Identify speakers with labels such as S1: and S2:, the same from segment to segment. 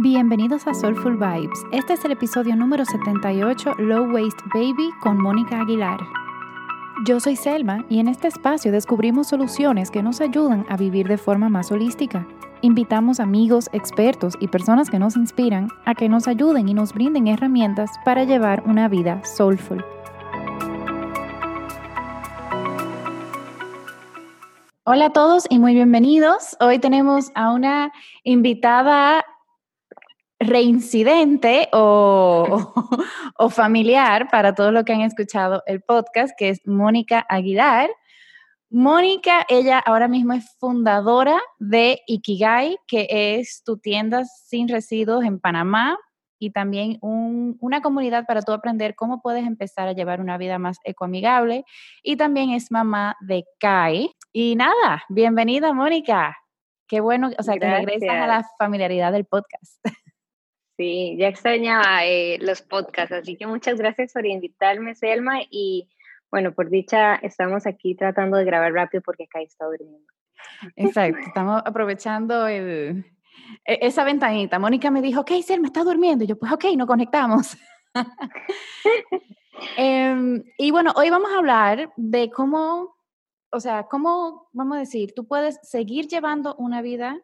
S1: Bienvenidos a Soulful Vibes. Este es el episodio número 78, Low Waste Baby, con Mónica Aguilar. Yo soy Selma y en este espacio descubrimos soluciones que nos ayudan a vivir de forma más holística. Invitamos amigos, expertos y personas que nos inspiran a que nos ayuden y nos brinden herramientas para llevar una vida soulful. Hola a todos y muy bienvenidos. Hoy tenemos a una invitada reincidente o, o, familiar para todos los que han escuchado el podcast, que es Mónica Aguilar. Mónica, ella ahora mismo es fundadora de Ikigai, que es tu tienda sin residuos en Panamá y también una comunidad para tú aprender cómo puedes empezar a llevar una vida más ecoamigable. Y también es mamá de Kai, y nada, bienvenida Mónica. Qué bueno, o sea, que regresas a la familiaridad del podcast.
S2: Sí, ya extrañaba eh, los podcasts, así que muchas gracias por invitarme, Selma. Y bueno, por dicha, estamos aquí tratando de grabar rápido porque acá está durmiendo.
S1: Exacto, estamos aprovechando e, esa ventanita. Mónica me dijo, ok, Selma está durmiendo. Y yo, pues ok, nos conectamos. Em, y bueno, hoy vamos a hablar de cómo o sea, ¿cómo, vamos a decir, tú puedes seguir llevando una vida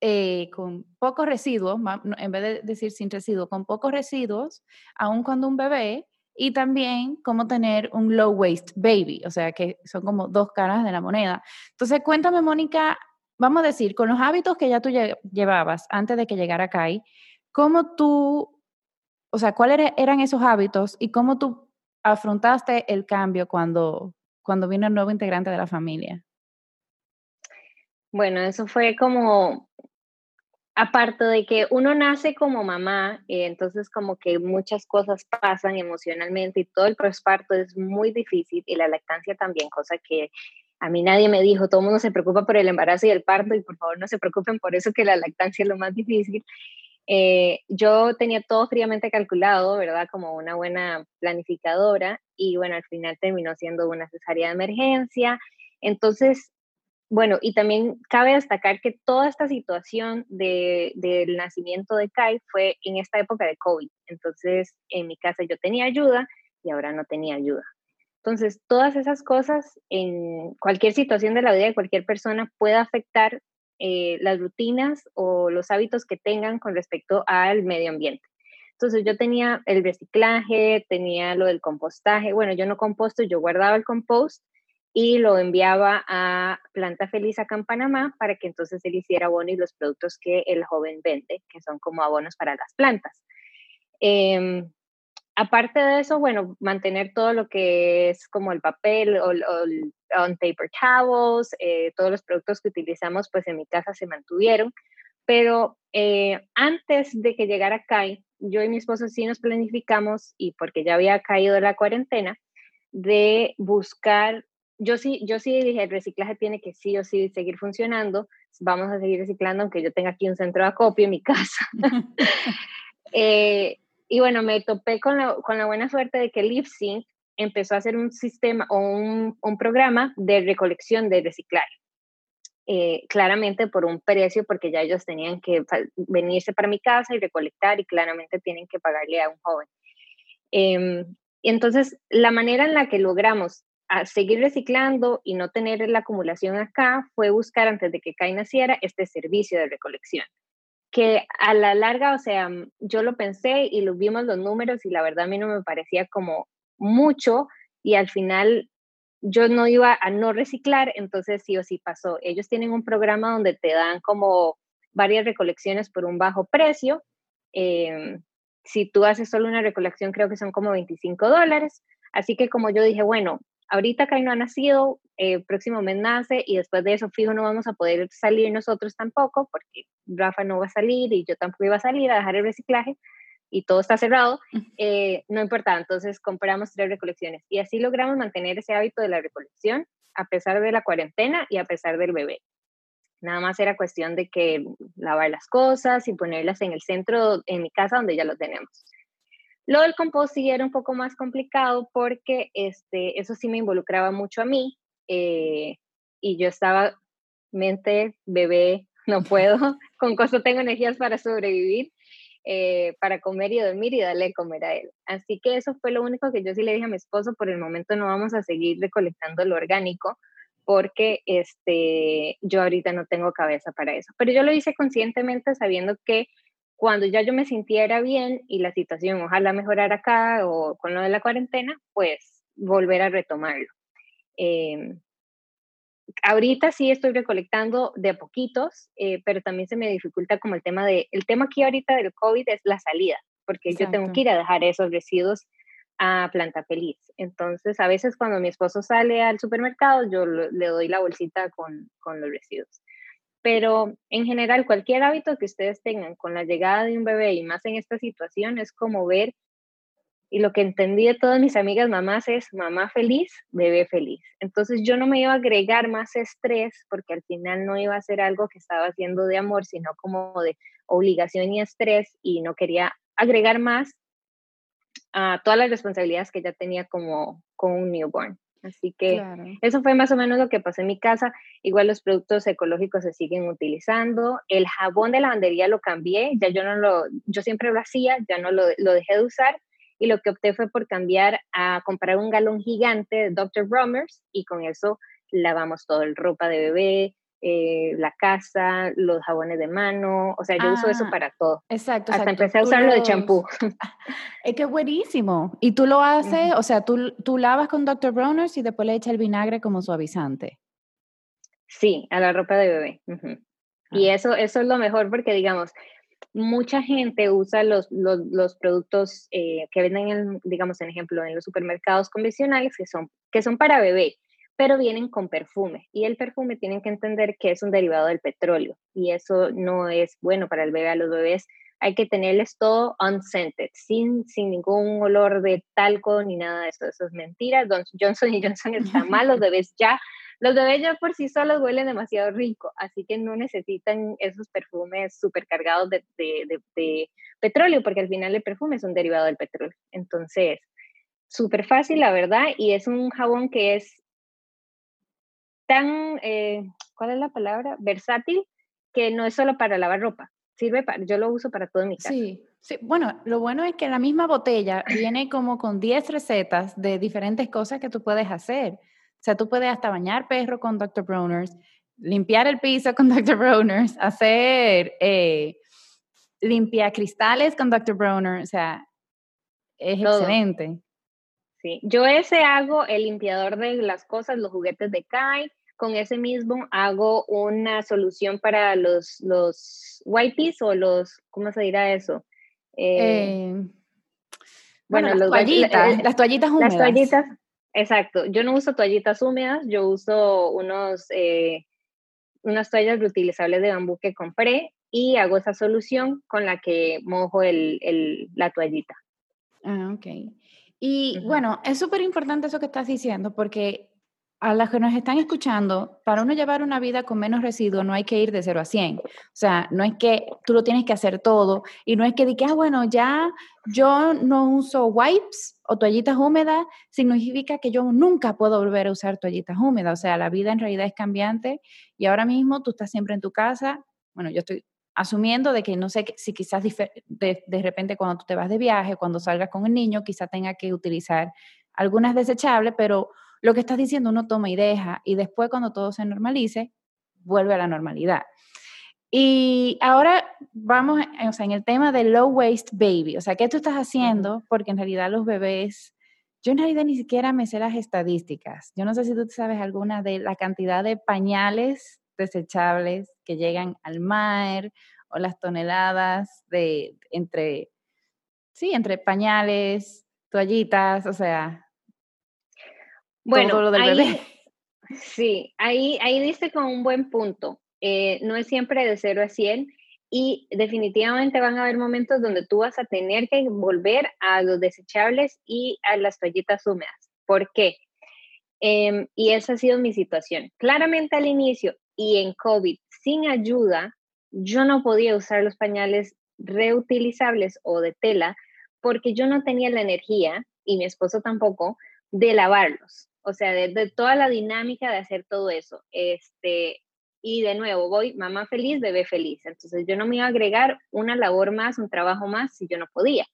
S1: eh, con pocos residuos, en vez de decir sin residuos, con pocos residuos, aun cuando un bebé, y también cómo tener un low waste baby, o sea, que son como dos caras de la moneda. Entonces, cuéntame, Mónica, vamos a decir, con los hábitos que ya tú llevabas antes de que llegara Kai, ¿cómo tú, o sea, cuáles eran esos hábitos y cómo tú afrontaste el cambio cuando, cuando vino el nuevo integrante de la familia?
S2: Bueno, eso fue como, aparte de que uno nace como mamá, eh, entonces como que muchas cosas pasan emocionalmente y todo el postparto es muy difícil y la lactancia también, cosa que a mí nadie me dijo, todo el mundo se preocupa por el embarazo y el parto y por favor no se preocupen por eso que la lactancia es lo más difícil. Eh, yo tenía todo fríamente calculado, ¿verdad? Como una buena planificadora y bueno, al final terminó siendo una cesárea de emergencia. Entonces, bueno, y también cabe destacar que toda esta situación de, del nacimiento de Kai fue en esta época de COVID. Entonces, en mi casa yo tenía ayuda y ahora no tenía ayuda. Entonces, todas esas cosas en cualquier situación de la vida de cualquier persona puede afectar eh, las rutinas o los hábitos que tengan con respecto al medio ambiente. Entonces yo tenía el reciclaje, tenía lo del compostaje. Bueno, yo no composto, yo guardaba el compost y lo enviaba a Planta Feliz acá en Panamá para que entonces él hiciera abono y los productos que el joven vende, que son como abonos para las plantas. Em, aparte de eso, bueno, mantener todo lo que es como el papel o, on paper towels, eh, todos los productos que utilizamos, pues en mi casa se mantuvieron. Pero eh, antes de que llegara Kai, yo y mi esposo sí nos planificamos, y porque ya había caído la cuarentena, de buscar, yo sí, yo sí dije, el reciclaje tiene que sí o sí seguir funcionando, vamos a seguir reciclando, aunque yo tenga aquí un centro de acopio en mi casa. eh, y bueno, me topé con la, con la buena suerte de que LiveSync empezó a hacer un sistema o un, un programa de recolección de reciclaje. Eh, claramente por un precio, porque ya ellos tenían que venirse para mi casa y recolectar y claramente tienen que pagarle a un joven. Eh, entonces, la manera en la que logramos a seguir reciclando y no tener la acumulación acá fue buscar antes de que CAI naciera este servicio de recolección que a la larga, o sea, mm, yo lo pensé y lo vimos los números y la verdad a mí no me parecía como mucho y al final yo no iba a no reciclar, entonces sí o sí pasó. Ellos tienen un programa donde te dan como varias recolecciones por un bajo precio. Em, si tú haces solo una recolección, creo que son como 25 dólares. Así que como yo dije, bueno, ahorita Kai no ha nacido, el eh, próximo mes nace y después de eso fijo no vamos a poder salir nosotros tampoco porque Rafa no va a salir y yo tampoco iba a salir a dejar el reciclaje y todo está cerrado, eh, no importaba, entonces compramos tres recolecciones y así logramos mantener ese hábito de la recolección a pesar de la cuarentena y a pesar del bebé. Nada más era cuestión de que lavar las cosas y ponerlas en el centro, en mi casa donde ya lo tenemos. Lo del compost sí era un poco más complicado porque este, eso sí me involucraba mucho a mí eh, y yo estaba mente, bebé, no puedo con costo tengo energías para sobrevivir, eh, para comer y dormir y darle de comer a él. Así que eso fue lo único que yo sí le dije a mi esposo, por el momento no vamos a seguir recolectando lo orgánico porque este, yo ahorita no tengo cabeza para eso. Pero yo lo hice conscientemente sabiendo que cuando ya yo me sintiera bien y la situación ojalá mejorara acá o con lo de la cuarentena, pues volver a retomarlo. Em, ahorita sí estoy recolectando de a poquitos, eh, pero también se me dificulta como el tema de, el tema aquí ahorita del COVID es la salida, porque yo tengo que ir a dejar esos residuos a Planta Feliz. Entonces, a veces cuando mi esposo sale al supermercado, yo le doy la bolsita con, con los residuos. Pero en general, cualquier hábito que ustedes tengan con la llegada de un bebé y más en esta situación es como ver y lo que entendí de todas mis amigas mamás es mamá feliz, bebé feliz. Entonces yo no me iba a agregar más estrés porque al final no iba a ser algo que estaba haciendo de amor, sino como de obligación y estrés y no quería agregar más a todas las responsabilidades que ya tenía como con un newborn. Así que eso fue más o menos lo que pasó en mi casa. Igual los productos ecológicos se siguen utilizando. El jabón de lavandería lo cambié, ya yo no lo, yo siempre lo hacía, ya no lo, lo dejé de usar y lo que opté fue por cambiar a comprar un galón gigante de Dr. Bromers y con eso lavamos todo, el ropa de bebé, eh, la casa, los jabones de mano, o sea, yo uso eso ah, para todo.
S1: Exacto.
S2: Hasta empecé a usarlo de champú.
S1: Es que buenísimo. Y tú lo haces, o sea, tú, tú lavas con Dr. Bromers y después le echas el vinagre como suavizante.
S2: Sí, a la ropa de bebé. Y ah. eso, eso es lo mejor porque, digamos, mucha gente usa los, los, productos eh, que venden, en, digamos, en ejemplo, en los supermercados convencionales que son, que son para bebé, pero vienen con perfume. Y el perfume tienen que entender que es un derivado del petróleo y eso no es bueno para el bebé. A los bebés hay que tenerles todo unscented, sin, sin ningún olor de talco ni nada de eso. Eso es mentira. Johnson y Johnson está mal, los bebés ya los bebés ya por sí solos huelen demasiado rico, así que no necesitan esos perfumes súper cargados de, petróleo, porque al final el perfume es un derivado del petróleo. Entonces, súper fácil, la verdad, y es un jabón que es tan, eh, ¿cuál es la palabra? Versátil, que no es solo para lavar ropa, sirve para, yo lo uso para todo mi casa.
S1: Sí, sí, bueno, lo bueno es que la misma botella viene como con 10 recetas de diferentes cosas que tú puedes hacer. O sea, tú puedes hasta bañar perro con Dr. Broners, limpiar el piso con Dr. Broners, hacer eh, limpiar cristales con Dr. Bronner, o sea, es excelente.
S2: Sí, yo ese hago el limpiador de las cosas, los juguetes de Kai, con ese mismo hago una solución para los, los wipes o los, ¿cómo se dirá eso?
S1: Eh, eh, bueno, las, toallitas, las toallitas húmedas.
S2: Las toallitas, Exacto, yo no uso toallitas húmedas, yo uso unos, eh, unas toallas reutilizables de bambú que compré y hago esa solución con la que mojo el, el, la toallita.
S1: Ah, ok. Y bueno, es súper importante eso que estás diciendo porque a las que nos están escuchando, para uno llevar una vida con menos residuos no hay que ir de 0 a 100. O sea, no es que tú lo tienes que hacer todo y no es que digas, ah, bueno, ya yo no uso wipes o toallitas húmedas, significa que yo nunca puedo volver a usar toallitas húmedas. O sea, la vida en realidad es cambiante y ahora mismo tú estás siempre en tu casa. Bueno, yo estoy asumiendo de que no sé si quizás de, de repente cuando tú te vas de viaje, cuando salgas con el niño, quizás tenga que utilizar algunas desechables, pero lo que estás diciendo uno toma y deja y después cuando todo se normalice, vuelve a la normalidad. Y ahora vamos, o sea, en el tema de low waste baby, o sea, ¿qué tú estás haciendo? Porque en realidad los bebés, yo en realidad ni siquiera me sé las estadísticas. Yo no sé si tú sabes alguna de la cantidad de pañales desechables que llegan al mar o las toneladas de entre, sí, entre pañales, toallitas, o sea,
S2: bueno, lo ahí, Sí, ahí, ahí dice con un buen punto. Eh, no es siempre de 0 a 100 y definitivamente van a haber momentos donde tú vas a tener que volver a los desechables y a las toallitas húmedas. ¿Por qué? Em, y esa ha sido mi situación. Claramente al inicio y en COVID, sin ayuda, yo no podía usar los pañales reutilizables o de tela porque yo no tenía la energía y mi esposo tampoco de lavarlos o sea, de, toda la dinámica de hacer todo eso. Este, y de nuevo voy mamá feliz, bebé feliz. Entonces yo no me iba a agregar una labor más, un trabajo más si yo no podía.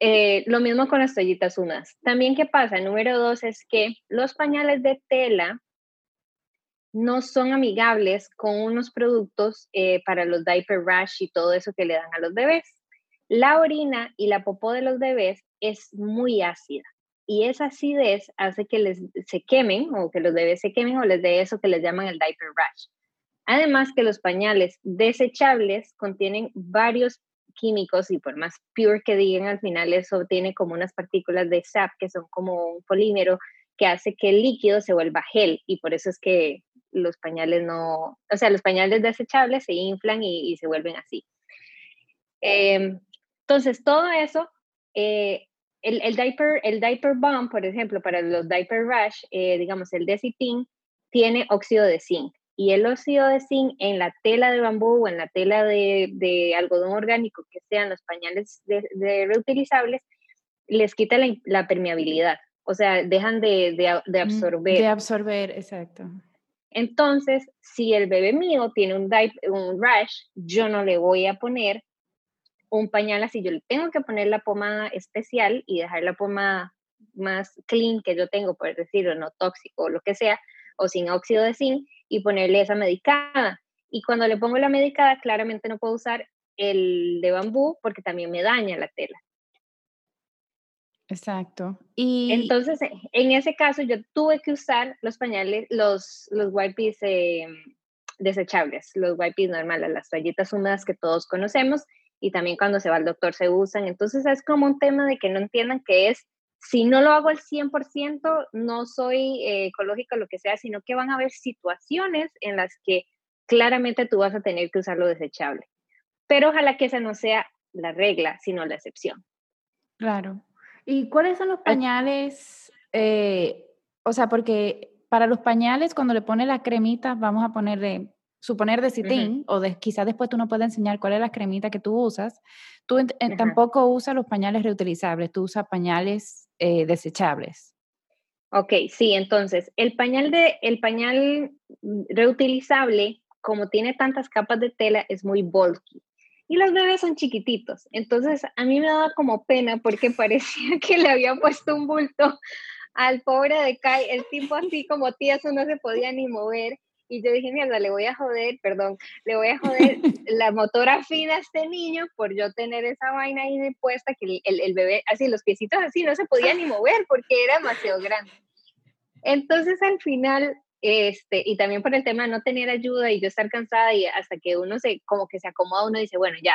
S2: Eh, lo mismo con las toallitas húmedas. También, ¿qué pasa? Número dos es que los pañales de tela no son amigables con unos productos eh, para los diaper rash y todo eso que le dan a los bebés. La orina y la popó de los bebés es muy ácida y esa acidez hace que les se quemen o que los bebés se quemen o les dé eso que les llaman el diaper rash. Además que los pañales desechables contienen varios químicos y por más pure que digan al final eso tiene como unas partículas de sap que son como un polímero que hace que el líquido se vuelva gel y por eso es que los pañales no, o sea, los pañales desechables se inflan y, se vuelven así. Em, entonces, todo eso, eh, el, el, diaper, el diaper bomb, por ejemplo, para los diaper rash, eh, digamos, el Decitin, tiene óxido de zinc. Y el óxido de zinc en la tela de bambú o en la tela de, algodón orgánico, que sean los pañales de, reutilizables, les quita la, permeabilidad. O sea, dejan de, de, absorber.
S1: De absorber, exacto.
S2: Entonces, si el bebé mío tiene un, rash, yo no le voy a poner un pañal así, yo le tengo que poner la pomada especial y dejar la pomada más clean que yo tengo, por decirlo, no tóxico o lo que sea, o sin óxido de zinc, y ponerle esa medicada. Y cuando le pongo la medicada, claramente no puedo usar el de bambú porque también me daña la tela.
S1: Exacto.
S2: Y entonces, en ese caso, yo tuve que usar los pañales, los, los wipes eh, desechables, los wipes normales, las toallitas húmedas que todos conocemos y también cuando se va al doctor se usan. Entonces, es como un tema de que no entiendan que es, si no lo hago al 100%, no soy eh, ecológica o lo que sea, sino que van a haber situaciones en las que claramente tú vas a tener que usar lo desechable. Pero ojalá que esa no sea la regla, sino la excepción.
S1: Claro. ¿Y cuáles son los pañales? Eh, o sea, porque para los pañales, cuando le pones la cremita, vamos a ponerle, suponer de citín, o de, quizás después tú no puedes enseñar cuál es la cremita que tú usas. Tú tampoco usas los pañales reutilizables, tú usas pañales eh, desechables.
S2: Ok, sí, entonces, el pañal, de, el pañal reutilizable, como tiene tantas capas de tela, es muy bulky y los bebés son chiquititos. Entonces a mí me daba como pena porque parecía que le había puesto un bulto al pobre de Kai, el tipo así como tieso no se podía ni mover. Y yo dije, mierda, le voy a joder, perdón, le voy a joder la motora fina a este niño por yo tener esa vaina ahí puesta que el, el bebé, así, los piecitos así, no se podía ni mover porque era demasiado grande. Entonces al final este, y también por el tema de no tener ayuda y yo estar cansada y hasta que uno se, como que se acomoda, uno dice, bueno, ya,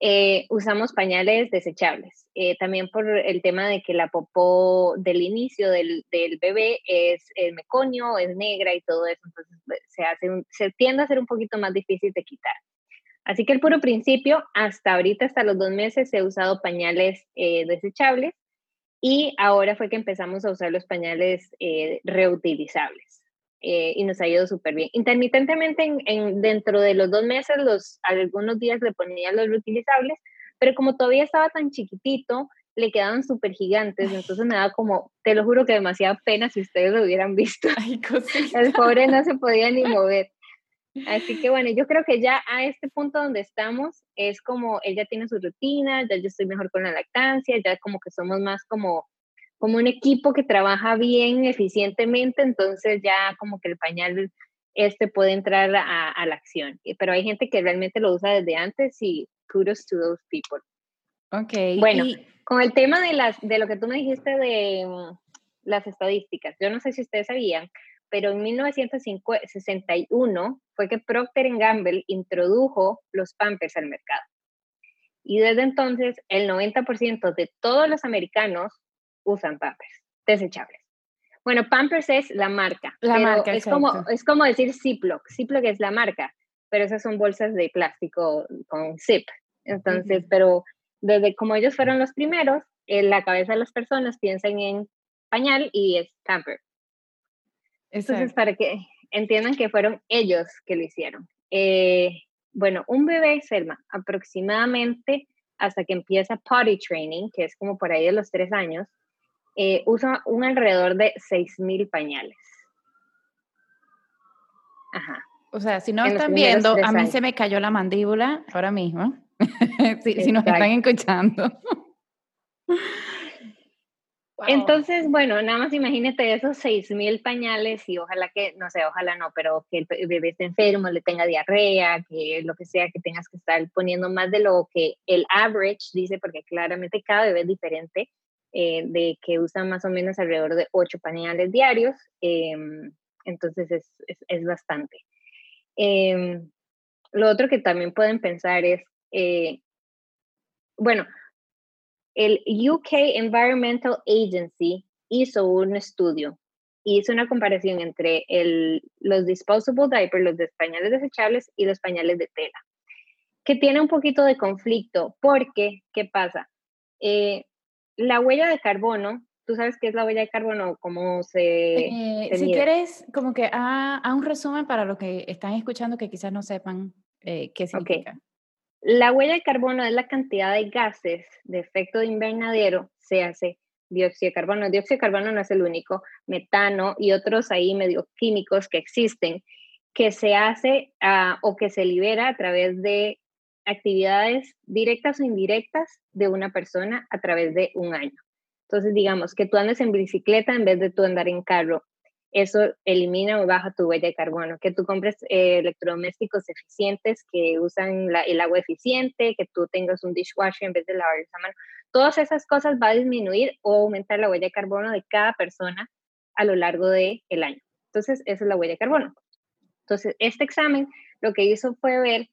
S2: eh, usamos pañales desechables. Eh, también por el tema de que la popó del inicio del, del, bebé es el meconio, es negra y todo eso, entonces pues, se, hace se tiende a ser un poquito más difícil de quitar. Así que el puro principio, hasta ahorita, hasta los dos meses, he usado pañales eh, desechables y ahora fue que empezamos a usar los pañales reutilizables. Eh, y nos ha ido súper bien. Intermitentemente, en, dentro de los dos meses, los, algunos días le ponía los reutilizables, pero como todavía estaba tan chiquitito, le quedaban súper gigantes, entonces me daba como, te lo juro que demasiada pena si ustedes lo hubieran visto. El pobre no se podía ni mover. Así que bueno, yo creo que ya a este punto donde estamos es como él ya tiene su rutina, ya yo estoy mejor con la lactancia, ya como que somos más como como un equipo que trabaja bien, eficientemente, entonces ya como que el pañal este puede entrar a, la acción. Pero hay gente que realmente lo usa desde antes y kudos to those people.
S1: Ok.
S2: Bueno, con el tema de, las, de lo que tú me dijiste de mm, las estadísticas, yo no sé si ustedes sabían, pero en 1961 fue que Procter Gamble introdujo los Pampers al mercado. Y desde entonces, el 90% de todos los americanos usan Pampers desechables. Bueno, Pampers es la marca. La marca, es como, es como decir Ziploc. Ziploc es la marca, pero esas son bolsas de plástico con zip. Entonces, pero desde como ellos fueron los primeros, en la cabeza de las personas piensan en pañal y es Pamper. Entonces, para que entiendan que fueron ellos que lo hicieron. Eh, bueno, un bebé, Selma, aproximadamente hasta que empieza potty training, que es como por ahí de los tres años, eh, usa un alrededor de 6.000 pañales. Ajá.
S1: O sea, si no están viendo, a mí se me cayó la mandíbula ahora mismo. si, nos están escuchando.
S2: Entonces, bueno, nada más imagínate esos seis mil pañales y ojalá que, no sé, ojalá no, pero que el bebé esté enfermo, le tenga diarrea, que lo que sea, que tengas que estar poniendo más de lo que el average dice, porque claramente cada bebé es diferente, eh, de que usan más o menos alrededor de ocho pañales diarios, em, entonces es, es, bastante. Em, lo otro que también pueden pensar es, eh, bueno, el UK Environmental Agency hizo un estudio, hizo una comparación entre el, los disposable diapers, los pañales desechables y los pañales de tela, que tiene un poquito de conflicto porque, ¿qué pasa? Eh, la huella de carbono, ¿tú sabes qué es la huella de carbono? ¿Cómo se...
S1: Eh, si quieres, como que a, un resumen para los que están escuchando que quizás no sepan eh, qué significa.
S2: La huella de carbono es la cantidad de gases de efecto de invernadero, se hace dióxido de carbono. Dióxido de carbono no es el único, metano y otros ahí medio químicos que existen, que se hace ah, o que se libera a través de actividades directas o indirectas de una persona a través de un año. Entonces, digamos que tú andes en bicicleta en vez de tú andar en carro eso elimina o baja tu huella de carbono. Que tú compres eh, electrodomésticos eficientes que usan el agua eficiente, que tú tengas un dishwasher en vez de lavar esa mano. Todas esas cosas va a disminuir o aumentar la huella de carbono de cada persona a lo largo del el año. Entonces, esa es la huella de carbono. Entonces, este examen lo que hizo fue ver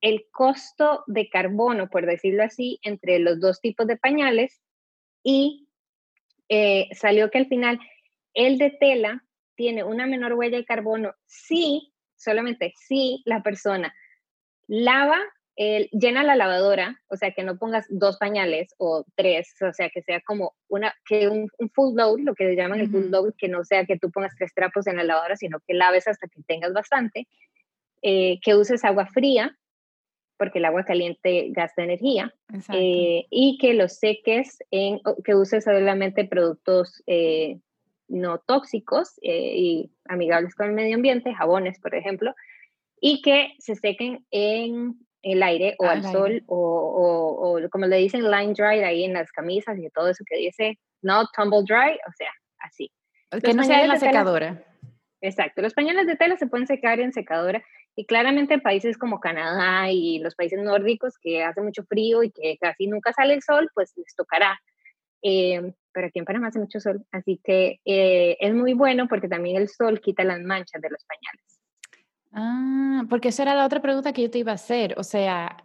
S2: el costo de carbono, por decirlo así, entre los dos tipos de pañales y eh, salió que al final el de tela tiene una menor huella de carbono si, solamente si la persona lava, llena la lavadora, o sea, que no pongas dos pañales o tres, o sea, que sea como una, que un, full load, lo que le llaman el full load, que no sea que tú pongas tres trapos en la lavadora, sino que laves hasta que tengas bastante, eh, que uses agua fría, porque el agua caliente gasta energía, eh, y que los seques, en, que uses solamente productos eh, no tóxicos eh, y amigables con el medio ambiente, jabones, por ejemplo, y que se sequen en el aire o al, sol o, o, como le dicen line dry ahí en las camisas y todo eso que dice no tumble dry, o sea, así.
S1: Que no sea en la secadora.
S2: exacto, los pañales de tela se pueden secar en secadora y claramente en países como Canadá y los países nórdicos que hace mucho frío y que casi nunca sale el sol, pues les tocará eh, pero aquí en Panamá hace mucho sol, así que eh, es muy bueno porque también el sol quita las manchas de los pañales.
S1: Ah, porque esa era la otra pregunta que yo te iba a hacer. O sea,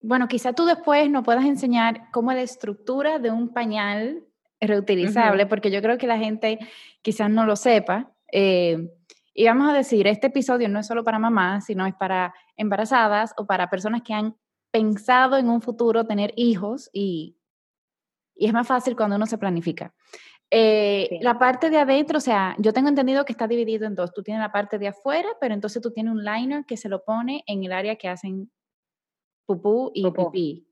S1: bueno, quizá tú después nos puedas enseñar cómo la estructura de un pañal reutilizable, porque yo creo que la gente quizás no lo sepa. Eh, y vamos a decir, este episodio no es solo para mamás, sino es para embarazadas o para personas que han pensado en un futuro tener hijos y y es más fácil cuando uno se planifica. Eh, la parte de adentro, o sea, yo tengo entendido que está dividido en dos. Tú tienes la parte de afuera, pero entonces tú tienes un liner que se lo pone en el área que hacen pupú y pipí.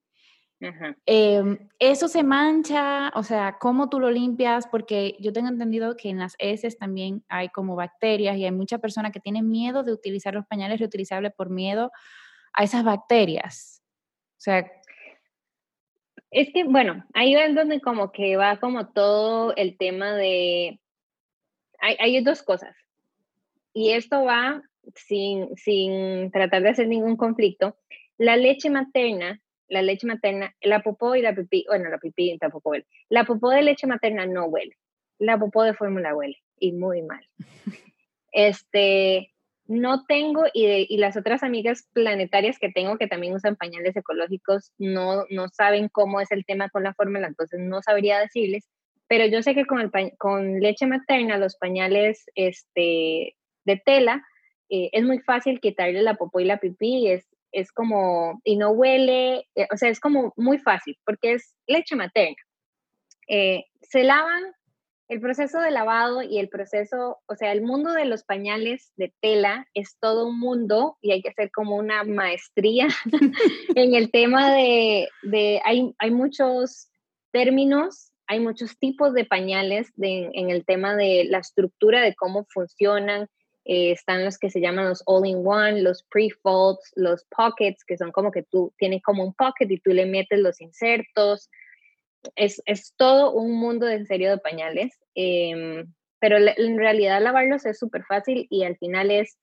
S1: Em, eso se mancha, o sea, ¿cómo tú lo limpias? Porque yo tengo entendido que en las heces también hay como bacterias y hay muchas personas que tienen miedo de utilizar los pañales reutilizables por miedo a esas bacterias. O sea,
S2: es que, bueno, ahí es donde como que va como todo el tema de... Hay, dos cosas. Y esto va sin, sin tratar de hacer ningún conflicto. La leche materna, la leche materna, la popó y la pipí, bueno, la pipí tampoco huele. La popó de leche materna no huele. La popó de fórmula huele y muy mal. Este, no tengo, y, las otras amigas planetarias que tengo que también usan pañales ecológicos, no, no saben cómo es el tema con la fórmula, entonces no sabría decirles, pero yo sé que con, el con leche materna, los pañales este, de tela, eh, es muy fácil quitarle la popó y la pipí, es, es como, y no huele, eh, o sea, es como muy fácil, porque es leche materna. Eh, se lavan el proceso de lavado y el proceso, o sea, el mundo de los pañales de tela es todo un mundo y hay que hacer como una maestría en el tema de, hay, hay, muchos términos, hay muchos tipos de pañales en el tema de la estructura de cómo funcionan eh, están los que se llaman los all-in-one, los pre-folds, los pockets, que son como que tú tienes como un pocket y tú le metes los insertos. Es, es todo un mundo en serio de pañales, em, pero en realidad lavarlos es súper fácil y al final es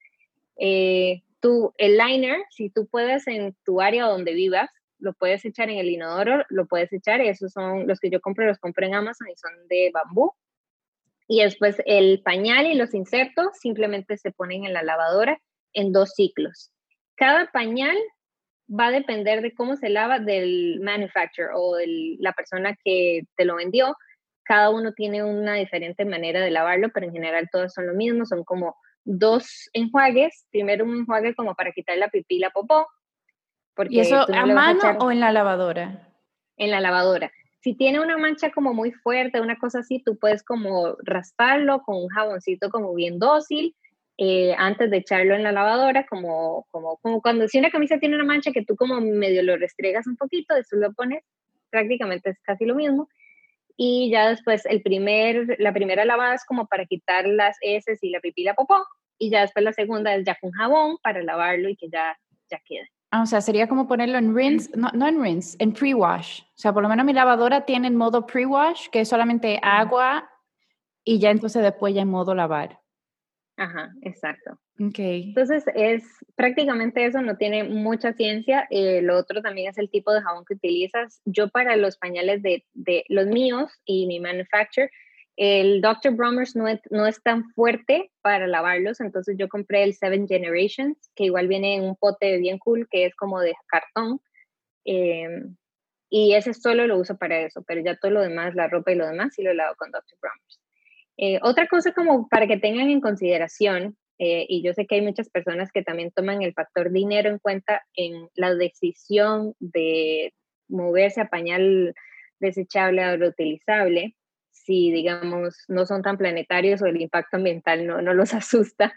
S2: eh, tu, el liner, si tú puedes en tu área donde vivas, lo puedes echar en el inodoro, lo puedes echar, esos son los que yo compro, los compro en Amazon y son de bambú. Y después el pañal y los insertos simplemente se ponen en la lavadora en dos ciclos. Cada pañal va a depender de cómo se lava del manufacturer o de la persona que te lo vendió. Cada uno tiene una diferente manera de lavarlo, pero en general todos son lo mismo, son como dos enjuagues, primero un enjuague como para quitar la pipí y la popó.
S1: Porque ¿Y eso a mano o en la lavadora?
S2: En la lavadora. Si tiene una mancha como muy fuerte, una cosa así, tú puedes como rasparlo con un jaboncito como bien dócil eh, antes de echarlo en la lavadora, como, como, como cuando si una camisa tiene una mancha que tú como medio lo restregas un poquito, eso lo pones, prácticamente es casi lo mismo y ya después el primer, la primera lavada es como para quitar las heces y la pipí y la popó, y ya después la segunda es ya con jabón para lavarlo y que ya, ya quede.
S1: Ah, o sea, sería como ponerlo en rinse, no, no en rinse, en pre-wash. O sea, por lo menos mi lavadora tiene en modo pre-wash, que es solamente agua, y ya entonces después ya en modo lavar.
S2: Ajá, exacto. Okay. Entonces es prácticamente eso, no tiene mucha ciencia. Eh, lo otro también es el tipo de jabón que utilizas. Yo para los pañales de, de los míos y mi manufacturer, el Dr. Bromers no es, no es, tan fuerte para lavarlos, entonces yo compré el Seven Generations, que igual viene en un pote bien cool, que es como de cartón. Em, y ese solo lo uso para eso, pero ya todo lo demás, la ropa y lo demás, sí lo lavo con Dr. Bromers. Eh, otra cosa como para que tengan en consideración, eh, y yo sé que hay muchas personas que también toman el factor dinero en cuenta en la decisión de moverse a pañal desechable o reutilizable, si digamos no son tan planetarios o el impacto ambiental no, no los asusta.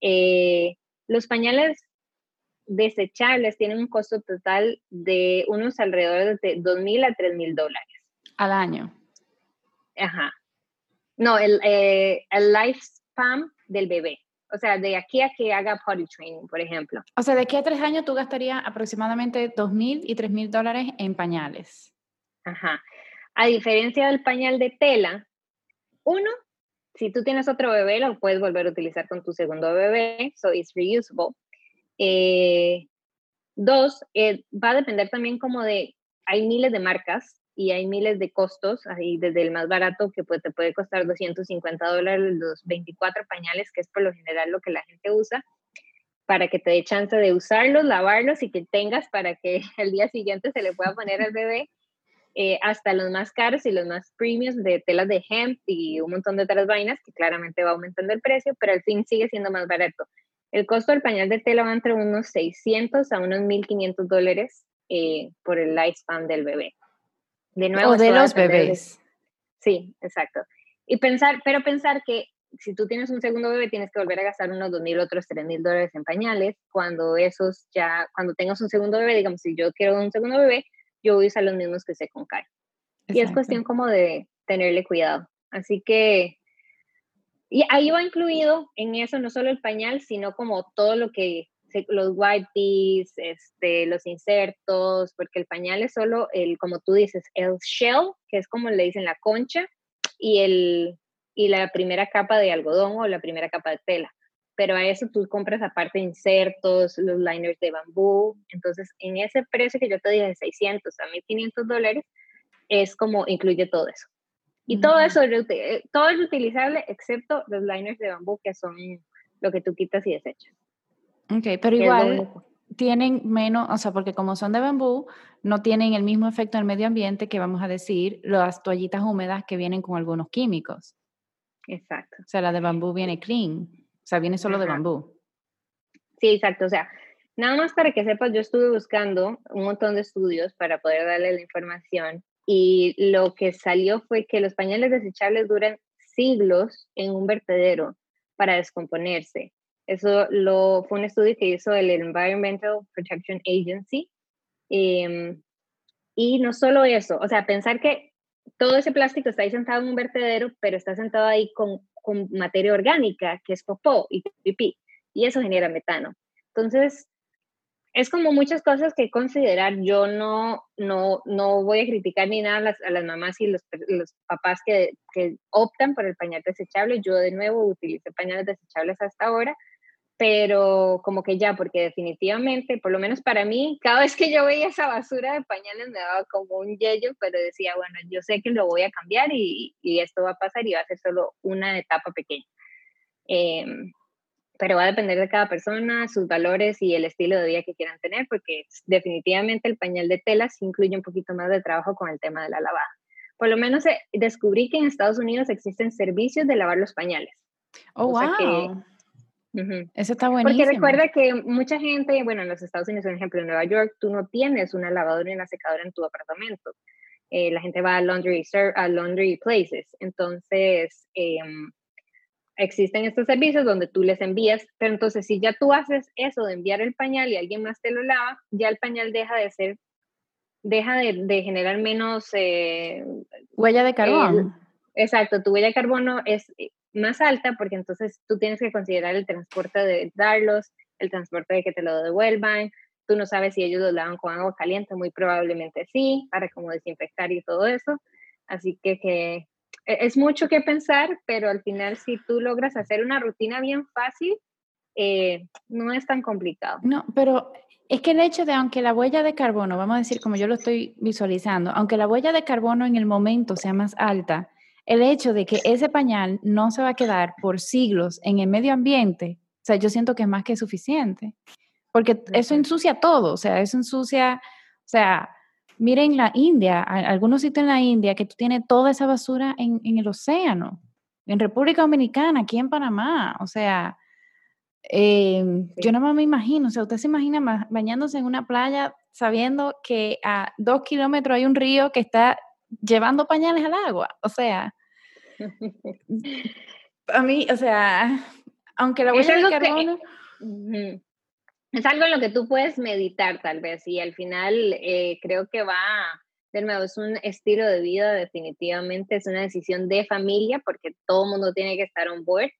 S2: Eh, los pañales desechables tienen un costo total de unos alrededor de 2.000 a 3.000 dólares.
S1: Al año.
S2: Ajá. No, el, eh, el lifespan del bebé. O sea, de aquí a que haga potty training, por ejemplo.
S1: O sea, de aquí a tres años tú gastarías aproximadamente dos mil y tres mil dólares en pañales.
S2: Ajá. A diferencia del pañal de tela, uno, si tú tienes otro bebé, lo puedes volver a utilizar con tu segundo bebé, so it's reusable. Eh, dos, eh, va a depender también como de, hay miles de marcas y hay miles de costos, ahí desde el más barato que te puede costar 250 dólares los 24 pañales, que es por lo general lo que la gente usa, para que te dé chance de usarlos, lavarlos y que tengas para que el día siguiente se le pueda poner al bebé, eh, hasta los más caros y los más premiums de telas de hemp y un montón de otras vainas que claramente va aumentando el precio, pero al fin sigue siendo más barato. El costo del pañal de tela va entre unos 600 a unos 1.500 dólares eh, por el lifespan del bebé.
S1: De nuevo. O de los bebés.
S2: Sí, exacto. Y pensar, pero pensar que si tú tienes un segundo bebé tienes que volver a gastar unos dos mil, otros tres mil dólares en pañales, cuando esos ya, cuando tengas un segundo bebé, digamos, si yo quiero un segundo bebé, yo voy a usar los mismos que se con Kai. Y es cuestión como de tenerle cuidado. Así que, y ahí va incluido en eso no solo el pañal, sino como todo lo que los wipes, este, los insertos, porque el pañal es solo el, como tú dices, el shell, que es como le dicen la concha, y, el, y la primera capa de algodón o la primera capa de tela. Pero a eso tú compras aparte insertos, los liners de bambú. Entonces, en ese precio que yo te dije de 600 a 1500 dólares, es como incluye todo eso. Y todo eso, eh, todo es utilizable excepto los liners de bambú, que son lo que tú quitas y desechas.
S1: Ok, pero igual tienen menos, o sea, porque como son de bambú, no tienen el mismo efecto en el medio ambiente que vamos a decir las toallitas húmedas que vienen con algunos químicos.
S2: Exacto.
S1: O sea, la de bambú viene clean, sea, viene solo de bambú.
S2: Sí, exacto. O sea, nada más para que sepas, yo estuve buscando un montón de estudios para poder darle la información y lo que salió fue que los pañales desechables duran siglos en un vertedero para descomponerse. Eso lo, fue un estudio que hizo el Environmental Protection Agency. Em, y no solo eso, o sea, pensar que todo ese plástico está ahí sentado en un vertedero, pero está sentado ahí con con materia orgánica, que es popó y pipí, y eso genera metano. Entonces, es como muchas cosas que considerar. Yo no, no, no voy a criticar ni nada a las, a las mamás y los, los papás que, que, optan por el pañal desechable. Yo de nuevo utilizo pañales desechables hasta ahora, pero como que ya, porque definitivamente, por lo menos para mí, cada vez que yo veía esa basura de pañales me daba como un yello, pero decía, bueno, yo sé que lo voy a cambiar y, y esto va a pasar y va a ser solo una etapa pequeña. Eh, pero va a depender de cada persona, sus valores y el estilo de vida que quieran tener, porque definitivamente el pañal de tela sí incluye un poquito más de trabajo con el tema de la lavada. Por lo menos eh, descubrí que en Estados Unidos existen servicios de lavar los pañales.
S1: Oh, wow. Eso está buenísimo.
S2: Porque recuerda que mucha gente, bueno, en los Estados Unidos, por ejemplo, en Nueva York, tú no tienes una lavadora y una secadora en tu apartamento. Eh, la gente va a laundry, a laundry places. Entonces, em, existen estos servicios donde tú les envías, pero entonces si ya tú haces eso de enviar el pañal y alguien más te lo lava, ya el pañal deja de ser, deja de, generar menos... Eh,
S1: huella de carbono.
S2: exacto, tu huella de carbono es más alta porque entonces tú tienes que considerar el transporte de darlos, el transporte de que te lo devuelvan, tú no sabes si ellos lo lavan con agua caliente, muy probablemente sí, para como desinfectar y todo eso. Así que, que e, es mucho que pensar, pero al final si tú logras hacer una rutina bien fácil, eh, no es tan complicado.
S1: No, pero es que el hecho de, aunque la huella de carbono, vamos a decir como yo lo estoy visualizando, aunque la huella de carbono en el momento sea más alta, el hecho de que ese pañal no se va a quedar por siglos en el medio ambiente, o sea, yo siento que es más que suficiente, porque eso ensucia todo, o sea, eso ensucia, o sea, Miren la India, algunos sitios en la India que tú tienes toda esa basura en, el océano, en República Dominicana, aquí en Panamá, o sea, em, yo no me imagino, o sea, usted se imagina bañándose en una playa sabiendo que a dos kilómetros hay un río que está llevando pañales al agua, o sea, a mí, o sea, aunque la huella de carbono
S2: es algo en lo que tú puedes meditar tal vez y al final eh, creo que va, de nuevo, es un estilo de vida definitivamente, es una decisión de familia porque todo el mundo tiene que estar on board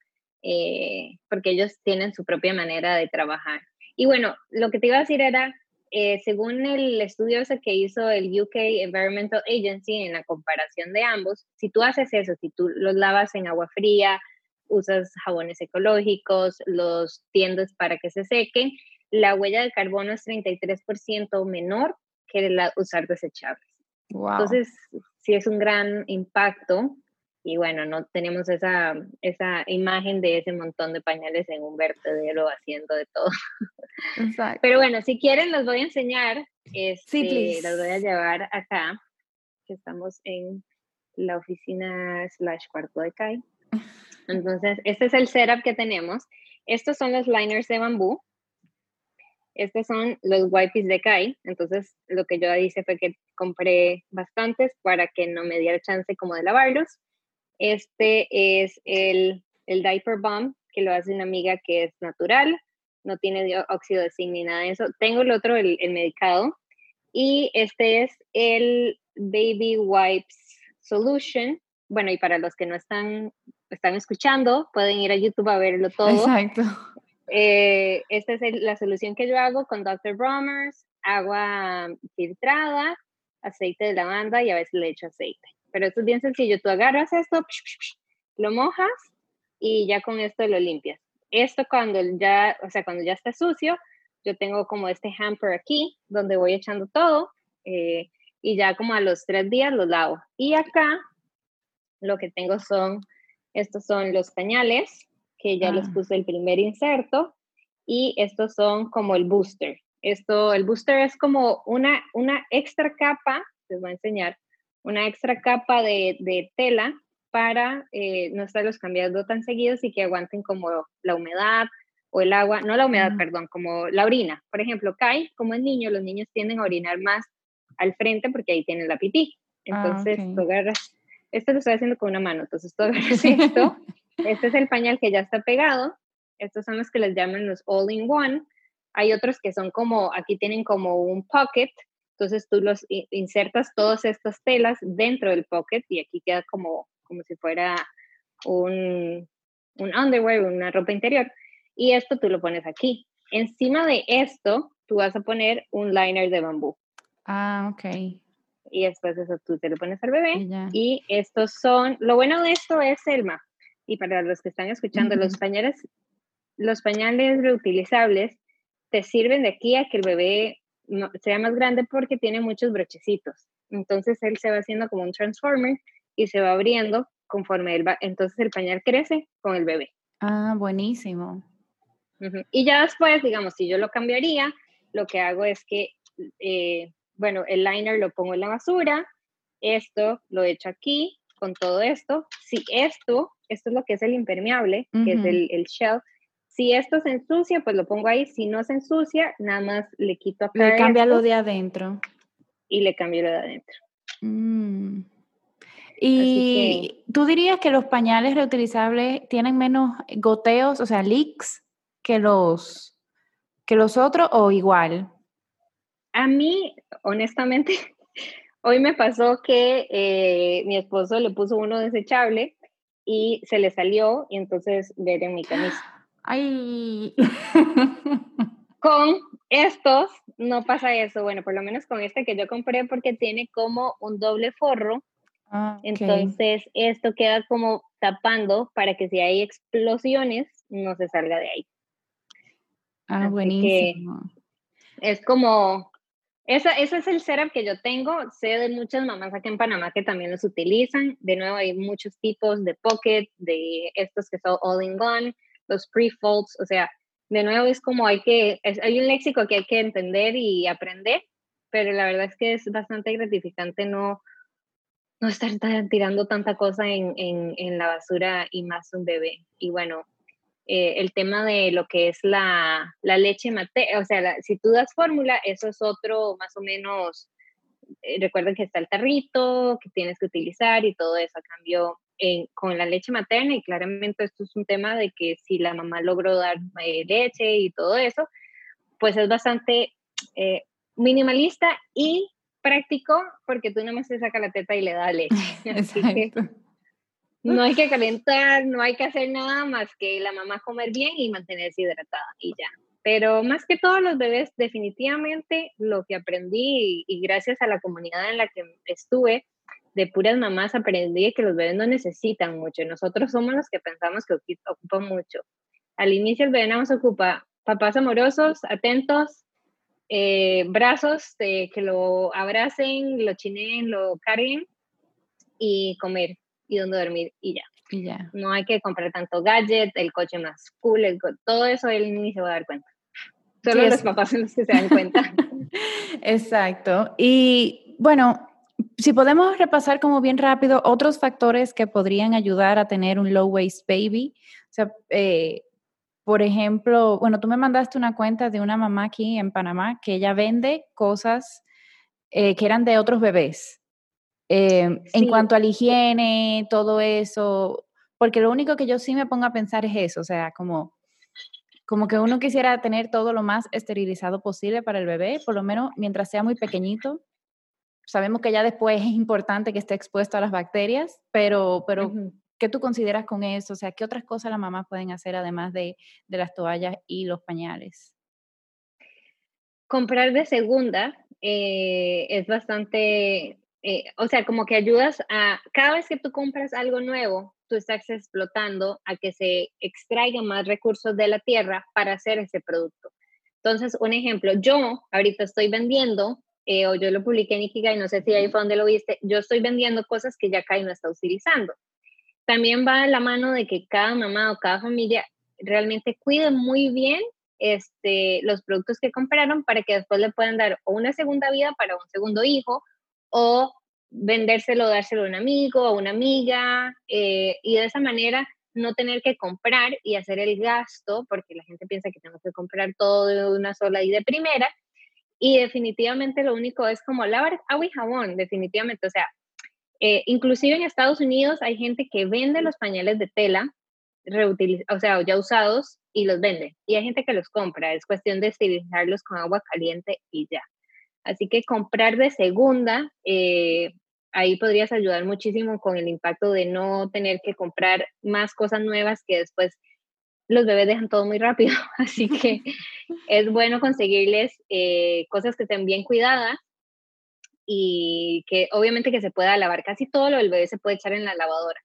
S2: eh, porque ellos tienen su propia manera de trabajar. Y bueno, lo que te iba a decir era, eh, según el estudio ese que hizo el UK Environmental Agency en la comparación de ambos, si tú haces eso, si tú los lavas en agua fría, usas jabones ecológicos, los tiendes para que se sequen, la huella de carbono es 33% menor que la usar desechables. Entonces, sí es un gran impacto y bueno, no tenemos esa, esa imagen de ese montón de pañales en un vertedero haciendo de todo. Exacto. Pero bueno, si quieren, los voy a enseñar. Este, sí, los voy a llevar acá, que estamos en la oficina slash cuarto de CAI. Entonces, este es el setup que tenemos. Estos son los liners de bambú. Estos son los wipes de Kai, entonces lo que yo hice fue que compré bastantes para que no me diera chance como de lavarlos. Este es el, el diaper bomb, que lo hace una amiga que es natural, no tiene óxido de zinc ni nada de eso. Tengo el otro, el, el medicado, y este es el Baby Wipes Solution. Bueno, y para los que no están, están escuchando, pueden ir a YouTube a verlo todo.
S1: Exacto.
S2: Eh, esta es la solución que yo hago con Dr. Bromers, agua filtrada, aceite de lavanda y a veces le echo aceite. Pero esto es bien sencillo. Tú agarras esto, lo mojas y ya con esto lo limpias. Esto cuando ya, o sea, cuando ya está sucio, yo tengo como este hamper aquí donde voy echando todo eh, y ya como a los tres días lo lavo. Y acá lo que tengo son, estos son los pañales que ya les ah. puse el primer inserto, y estos son como el booster. Esto, el booster es como una, una extra capa, les voy a enseñar, una extra capa de, de tela para eh, no estarlos cambiando tan seguidos y que aguanten como la humedad o el agua, no la humedad, mm. perdón, como la orina. Por ejemplo, Kai, como es niño, los niños tienden a orinar más al frente porque ahí tienen la pipí. Ah, entonces, tú agarras, esto lo estoy haciendo con una mano, entonces tú agarras esto Este es el pañal que ya está pegado. Estos son los que les llaman los all-in-one. Hay otros que son como, aquí tienen como un pocket. Entonces tú los insertas todas estas telas dentro del pocket y aquí queda como, como si fuera un, un underwear, una ropa interior, y esto tú lo pones aquí. Encima de esto, tú vas a poner un liner de bambú.
S1: Ah, ok.
S2: Y después eso tú te lo pones al bebé. Y, estos son, lo bueno de esto es Selma. Y para los que están escuchando, los pañales, los pañales reutilizables te sirven de aquí a que el bebé sea más grande porque tiene muchos brochecitos. Entonces él se va haciendo como un transformer y se va abriendo conforme él va. Entonces el pañal crece con el bebé.
S1: Ah, buenísimo.
S2: Y ya después, digamos, si yo lo cambiaría, lo que hago es que, eh, bueno, el liner lo pongo en la basura, esto lo echo aquí con todo esto. Si esto, esto es lo que es el impermeable, que es el, el, shell, si esto se ensucia, pues lo pongo ahí. Si no se ensucia, nada más le quito acá.
S1: Le cambia lo de adentro.
S2: Y le cambio lo de adentro.
S1: Mm. Y tú dirías que los pañales reutilizables tienen menos goteos, o sea, leaks, que los, que los otros o igual?
S2: A mí, honestamente, hoy me pasó que eh, mi esposo le puso uno desechable y se le salió y entonces ver en mi camisa.
S1: Ay.
S2: Con estos no pasa eso. Bueno, por lo menos con este que yo compré porque tiene como un doble forro Ah, Entonces, esto queda como tapando para que si hay explosiones, no se salga de ahí.
S1: Ah, buenísimo.
S2: Es como, esa, ese es el setup que yo tengo. Sé de muchas mamás aquí en Panamá que también los utilizan. De nuevo, hay muchos tipos de pocket, de estos que son all in one, los pre-folds. O sea, de nuevo es como hay que, hay un léxico que hay que entender y aprender, pero la verdad es que es bastante gratificante no no estar tirando tanta cosa en, en, la basura y más un bebé. Y bueno, eh, el tema de lo que es la, la leche materna, o sea, si tú das fórmula, eso es otro más o menos, eh, recuerden que está el tarrito que tienes que utilizar y todo eso a con la leche materna y claramente esto es un tema de que si la mamá logró dar eh, leche y todo eso, pues es bastante minimalista y práctico porque tú no me se saca la teta y le da leche. Así que no hay que calentar, no hay que hacer nada más que la mamá comer bien y mantenerse hidratada y ya. Pero más que todos los bebés, definitivamente lo que aprendí y, gracias a la comunidad en la que estuve, de puras mamás aprendí que los bebés no necesitan mucho. Nosotros somos los que pensamos que ocupan mucho. Al inicio el bebé nada más ocupa papás amorosos, atentos, eh, brazos que lo abracen, lo chineen, lo carguen y comer y donde dormir y ya.
S1: Y ya.
S2: No hay que comprar tanto gadget, el coche más cool, todo eso él ni se va a dar cuenta. Solo los papás son los que se dan cuenta.
S1: Exacto. Y bueno, si podemos repasar como bien rápido otros factores que podrían ayudar a tener un low waist baby. O sea, eh, por ejemplo, bueno, tú me mandaste una cuenta de una mamá aquí en Panamá que ella vende cosas eh, que eran de otros bebés. Em, en cuanto a la higiene, todo eso, porque lo único que yo sí me pongo a pensar es eso, o sea, como, como que uno quisiera tener todo lo más esterilizado posible para el bebé, por lo menos mientras sea muy pequeñito. Sabemos que ya después es importante que esté expuesto a las bacterias, pero, pero ¿Qué tú consideras con eso? O sea, ¿qué otras cosas las mamás pueden hacer además de, las toallas y los pañales?
S2: Comprar de segunda eh, es bastante, eh, o sea, como que ayudas a, cada vez que tú compras algo nuevo, tú estás explotando a que se extraigan más recursos de la tierra para hacer ese producto. Entonces, un ejemplo, yo ahorita estoy vendiendo, eh, o yo lo publiqué en Ikigai, no sé si ahí fue donde lo viste, yo estoy vendiendo cosas que ya Kai no está utilizando también va de la mano de que cada mamá o cada familia realmente cuide muy bien este, los productos que compraron para que después le puedan dar una segunda vida para un segundo hijo o vendérselo, dárselo a un amigo o una amiga eh, y de esa manera no tener que comprar y hacer el gasto porque la gente piensa que tenemos que comprar todo de una sola y de primera y definitivamente lo único es como lavar agua y jabón, definitivamente, o sea, eh, inclusive en Estados Unidos hay gente que vende los pañales de tela, o sea, ya usados, y los vende. Y hay gente que los compra. Es cuestión de esterilizarlos con agua caliente y ya. Así que comprar de segunda, eh, ahí podrías ayudar muchísimo con el impacto de no tener que comprar más cosas nuevas que después los bebés dejan todo muy rápido. Así que es bueno conseguirles eh, cosas que estén bien cuidadas y que obviamente que se pueda lavar. Casi todo lo del bebé se puede echar en la lavadora.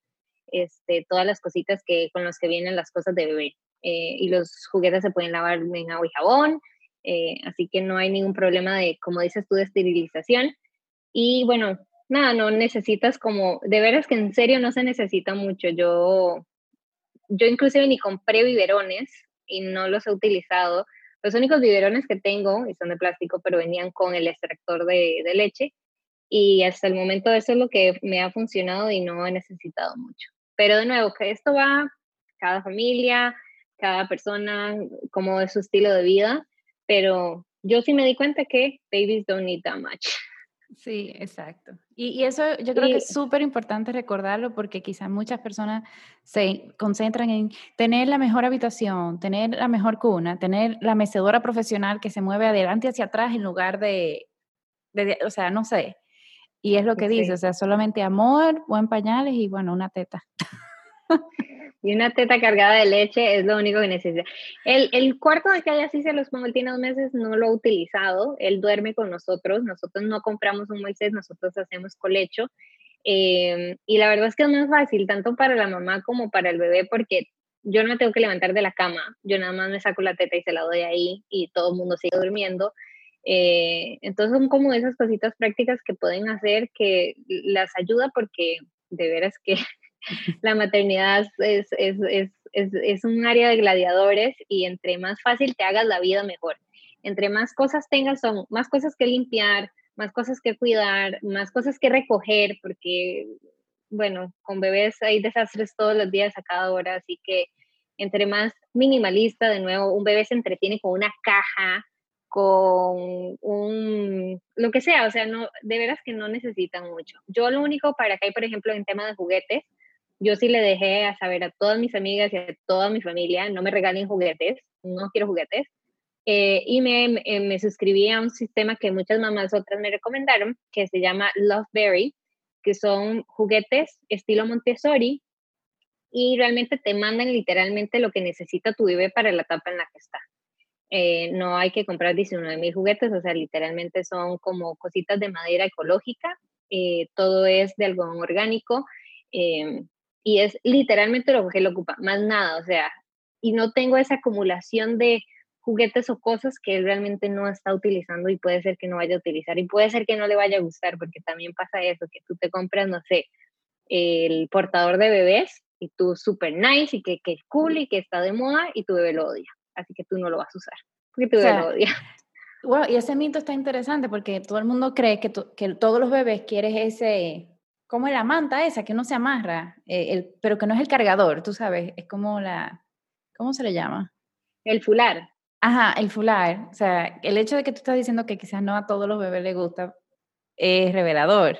S2: Este, todas las cositas que, con las que vienen las cosas de bebé. Eh, y los juguetes se pueden lavar en agua y jabón. Eh, así que no hay ningún problema de, como dices tú, de esterilización. Y bueno, nada, no necesitas como, de veras que en serio no se necesita mucho. Yo, yo inclusive ni compré biberones y no los he utilizado. Los únicos biberones que tengo, son de plástico, pero venían con el extractor de, de leche. Y hasta el momento eso es lo que me ha funcionado y no he necesitado mucho. Pero de nuevo, que esto va cada familia, cada persona, como es su estilo de vida, pero yo sí me di cuenta que babies don't need that much.
S1: Sí, exacto. Y, eso yo creo que es súper importante recordarlo porque quizás muchas personas se concentran en tener la mejor habitación, tener la mejor cuna, tener la mecedora profesional que se mueve adelante hacia atrás en lugar de, o sea, no sé. Y es lo que dice, o sea, solamente amor, buen pañales y bueno, una teta.
S2: Y una teta cargada de leche es lo único que necesita. El, el cuarto de calle así se los pongo, él tiene dos meses, no lo ha utilizado, él duerme con nosotros, nosotros no compramos un Moisés, nosotros hacemos colecho. Eh, y la verdad es que es más fácil, tanto para la mamá como para el bebé, porque yo no me tengo que levantar de la cama, yo nada más me saco la teta y se la doy ahí y todo el mundo sigue durmiendo. Eh, entonces son como esas cositas prácticas que pueden hacer que las ayuda porque de veras que la maternidad es, es, es, es, un área de gladiadores y entre más fácil te hagas la vida, mejor. Entre más cosas tengas, son más cosas que limpiar, más cosas que cuidar, más cosas que recoger, porque, bueno, con bebés hay desastres todos los días a cada hora, así que entre más minimalista, de nuevo, un bebé se entretiene con una caja, con un, lo que sea, o sea, no, de veras que no necesitan mucho. Yo lo único para que hay, por ejemplo, en tema de juguetes, yo sí le dejé a saber a todas mis amigas y a toda mi familia, no me regalen juguetes, no quiero juguetes. Eh, y me, eh, me, suscribí a un sistema que muchas mamás otras me recomendaron, que se llama Loveberry, que son juguetes estilo Montessori y realmente te mandan literalmente lo que necesita tu bebé para la etapa en la que está. Eh, no hay que comprar 19 mil juguetes, o sea, literalmente son como cositas de madera ecológica, todo es de algodón orgánico, y es literalmente lo que él ocupa, más nada, o sea, y no tengo esa acumulación de juguetes o cosas que él realmente no está utilizando y puede ser que no vaya a utilizar y puede ser que no le vaya a gustar porque también pasa eso, que tú te compras, no sé, el portador de bebés y tú súper nice y que, que es cool y que está de moda y tu bebé lo odia, así que tú no lo vas a usar porque tu bebé lo odia.
S1: Bueno, y ese mito está interesante porque todo el mundo cree que, que todos los bebés quieren ese como la manta esa que no se amarra, eh, el, pero que no es el cargador, tú sabes, es como la, ¿cómo se le llama?
S2: El fular.
S1: Ajá, el fular. O sea, el hecho de que tú estás diciendo que quizás no a todos los bebés les gusta es revelador.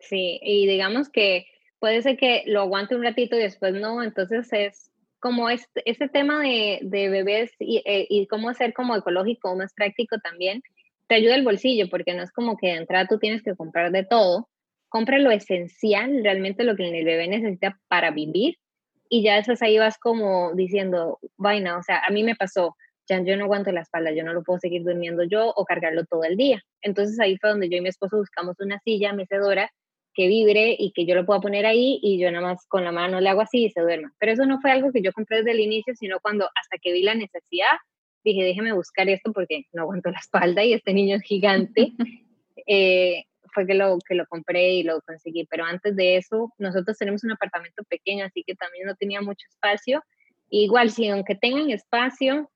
S2: Sí, y digamos que puede ser que lo aguante un ratito y después no, entonces es como este, este tema de, de bebés y, eh, y, cómo hacer como ecológico más práctico también, te ayuda el bolsillo, porque no es como que de entrada tú tienes que comprar de todo, compra lo esencial, realmente lo que el bebé necesita para vivir y ya después ahí vas como diciendo, vaina, o sea, a mí me pasó, ya yo no aguanto la espalda, yo no lo puedo seguir durmiendo yo o cargarlo todo el día. Entonces ahí fue donde yo y mi esposo buscamos una silla mecedora que vibre y que yo lo pueda poner ahí y yo nada más con la mano le hago así y se duerma. Pero eso no fue algo que yo compré desde el inicio, sino cuando hasta que vi la necesidad, dije, déjeme buscar esto porque no aguanto la espalda y este niño es gigante. eh, fue que lo, que lo compré y lo conseguí, pero antes de eso, nosotros tenemos un apartamento pequeño, así que también no tenía mucho espacio. igual, si aunque tengan espacio,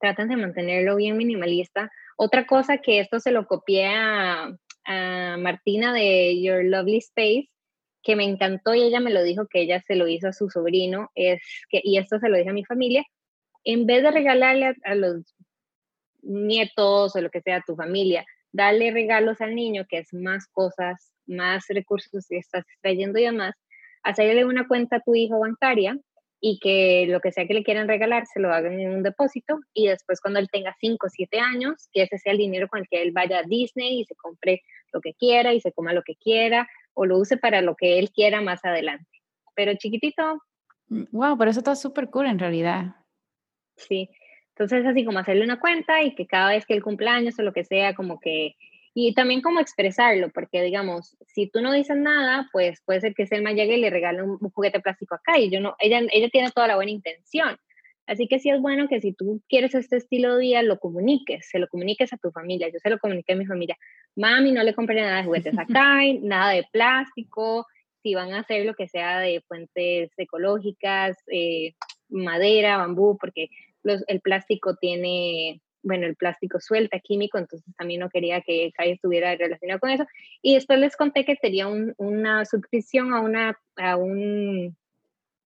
S2: tratan de mantenerlo bien minimalista. Otra cosa que esto se lo copié a, a Martina de Your Lovely Space, que me encantó y ella me lo dijo que ella se lo hizo a su sobrino, es que, y esto se lo dije a mi familia, en vez de regalarle a los nietos o lo que sea a tu familia, dale regalos al niño, que es más cosas, más recursos que estás trayendo y demás, hacerle una cuenta a tu hijo bancaria y que lo que sea que le quieran regalar se lo hagan en un depósito y después cuando él tenga 5 o 7 años, que ese sea el dinero con el que él vaya a Disney y se compre lo que quiera y se coma lo que quiera o lo use para lo que él quiera más adelante. Pero chiquitito.
S1: Wow, mm, pero eso está súper cool en realidad.
S2: Sí, entonces así como hacerle una cuenta y que cada vez que el cumpleaños o lo que sea, como que y también como expresarlo, porque digamos, si tú no dices nada, pues puede ser que Selma llegue y le regale un, juguete plástico acá y yo no, ella, ella tiene toda la buena intención. Así que sí es bueno que si tú quieres este estilo de vida, lo comuniques, se lo comuniques a tu familia. Yo se lo comuniqué a mi familia. Mami, no le compré nada de juguetes acá, nada de plástico, si van a hacer lo que sea de fuentes ecológicas, eh, madera, bambú, porque los, el plástico tiene bueno, el plástico suelta químico, entonces también no quería que Kai estuviera relacionado con eso. Y después les conté que tenía una suscripción a, una, a un,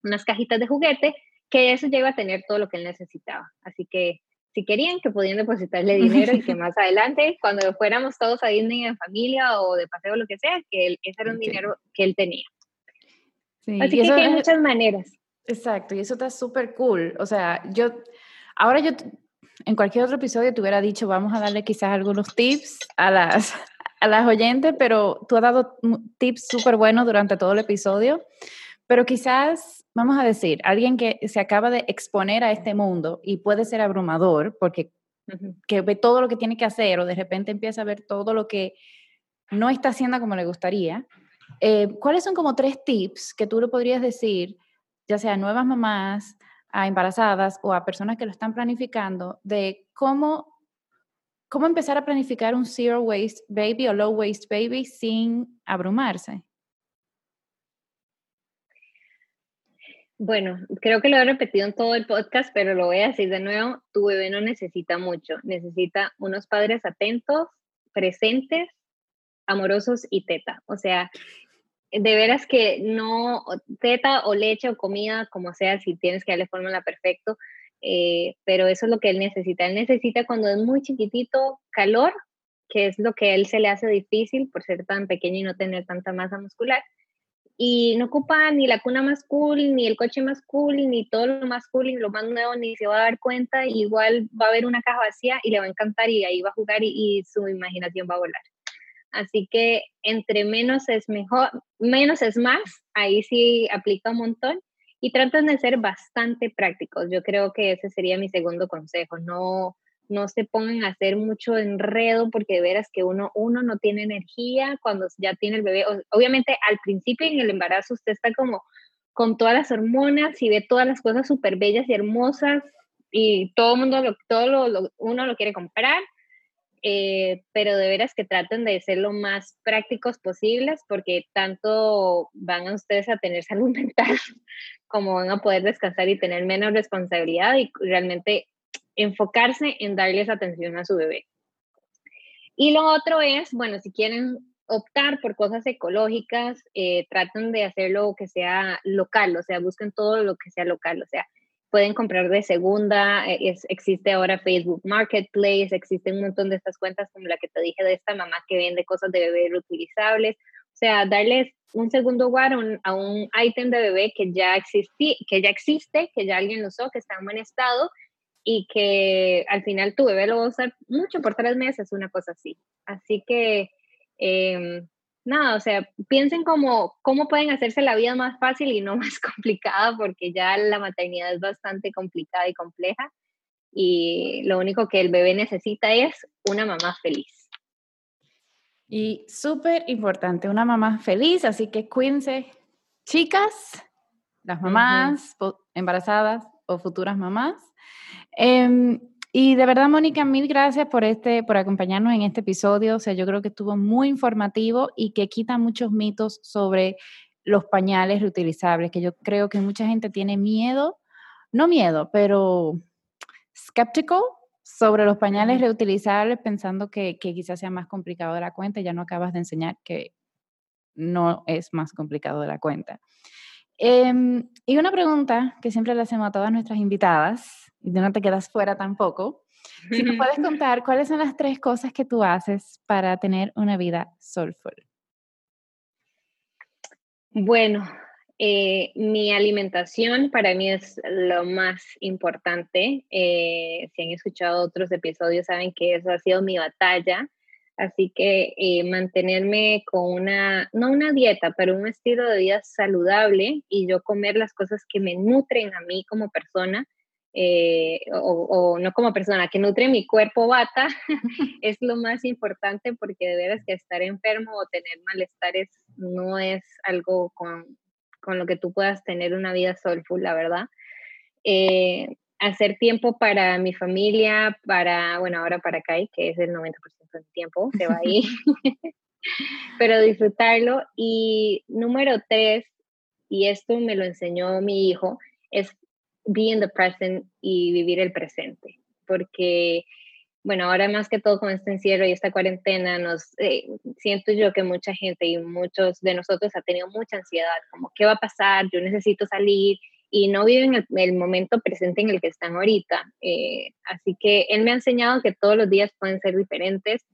S2: unas cajitas de juguete, que eso llega a tener todo lo que él necesitaba. Así que si querían, que podían depositarle dinero y que más adelante, cuando fuéramos todos a Disney en familia o de paseo o lo que sea, que él, ese era un dinero que él tenía. Así que, hay muchas maneras.
S1: Exacto, y eso está súper cool. O sea, yo, ahora yo en cualquier otro episodio te hubiera dicho, vamos a darle quizás algunos tips a las, a las oyentes, pero tú has dado tips súper buenos durante todo el episodio. Pero quizás, vamos a decir, alguien que se acaba de exponer a este mundo y puede ser abrumador porque que ve todo lo que tiene que hacer o de repente empieza a ver todo lo que no está haciendo como le gustaría. Eh, ¿Cuáles son como tres tips que tú le podrías decir, ya sea a nuevas mamás, a embarazadas o a personas que lo están planificando de cómo, cómo empezar a planificar un zero waste baby o low waste baby sin abrumarse.
S2: Bueno, creo que lo he repetido en todo el podcast, pero lo voy a decir de nuevo, tu bebé no necesita mucho, necesita unos padres atentos, presentes, amorosos y teta. O sea, de veras que no, teta o leche o comida, como sea, si tienes que darle fórmula perfecto, eh, pero eso es lo que él necesita. Él necesita cuando es muy chiquitito calor, que es lo que a él se le hace difícil por ser tan pequeño y no tener tanta masa muscular. Y no ocupa ni la cuna más cool, ni el coche más cool, ni todo lo más cool, ni lo más nuevo, ni se va a dar cuenta. Igual va a haber una caja vacía y le va a encantar y ahí va a jugar y su imaginación va a volar. Así que entre menos es mejor, menos es más, ahí sí aplica un montón. Y tratan de ser bastante prácticos. Yo creo que ese sería mi segundo consejo. No, no se pongan a hacer mucho enredo porque de veras que uno, uno no tiene energía cuando ya tiene el bebé. Obviamente al principio en el embarazo usted está como con todas las hormonas y ve todas las cosas súper bellas y hermosas y todo mundo, todo lo, uno lo quiere comprar eh, pero de veras que traten de ser lo más prácticos posibles porque tanto van a ustedes a tener salud mental como van a poder descansar y tener menos responsabilidad y realmente enfocarse en darles atención a su bebé. Y lo otro es, bueno, si quieren optar por cosas ecológicas, eh, traten de hacerlo que sea local, o sea, busquen todo lo que sea local, o sea, pueden comprar de segunda, eh, es, existe ahora Facebook Marketplace, existen un montón de estas cuentas como la que te dije de esta mamá que vende cosas de bebé reutilizables, o sea, darles un segundo lugar a un, ítem de bebé que ya, existí, que ya existe, que ya alguien lo usó, que está en buen estado y que al final tu bebé lo va a usar mucho por tres meses, una cosa así. Así que eh, nada, o sea, piensen como cómo pueden hacerse la vida más fácil y no más complicada, porque ya la maternidad es bastante complicada y compleja. Y lo único que el bebé necesita es una mamá feliz.
S1: Y súper importante, una mamá feliz, así que cuídense, chicas, las mamás embarazadas o futuras mamás. Em, y de verdad, Mónica, mil gracias por, este, por acompañarnos en este episodio. O sea, yo creo que estuvo muy informativo y que quita muchos mitos sobre los pañales reutilizables, que yo creo que mucha gente tiene miedo, no miedo, pero skeptical sobre los pañales reutilizables, pensando que, que quizás sea más complicado de la cuenta. Ya no acabas de enseñar que no es más complicado de la cuenta. Em, y una pregunta que siempre le hacemos a todas nuestras invitadas y no te quedas fuera tampoco. Si me puedes contar cuáles son las tres cosas que tú haces para tener una vida soulful.
S2: Bueno, eh, mi alimentación para mí es lo más importante. Eh, si han escuchado otros episodios, saben que eso ha sido mi batalla. Así que eh, mantenerme con una, no una dieta, pero un estilo de vida saludable y yo comer las cosas que me nutren a mí como persona, eh, o, no como persona, que nutre mi cuerpo bata, es lo más importante porque de veras que estar enfermo o tener malestares no es algo con, con lo que tú puedas tener una vida soulful, la verdad. Eh, hacer tiempo para mi familia, para, bueno, ahora para Kai, que es el 90% del tiempo, se va ahí, pero disfrutarlo. Y número tres, y esto me lo enseñó mi hijo, es be in the present y vivir el presente, porque bueno, ahora más que todo con este encierro y esta cuarentena, nos eh, siento yo que mucha gente y muchos de nosotros ha tenido mucha ansiedad, como qué va a pasar, yo necesito salir y no viven el, el momento presente en el que están ahorita. Eh, así que él me ha enseñado que todos los días pueden ser diferentes,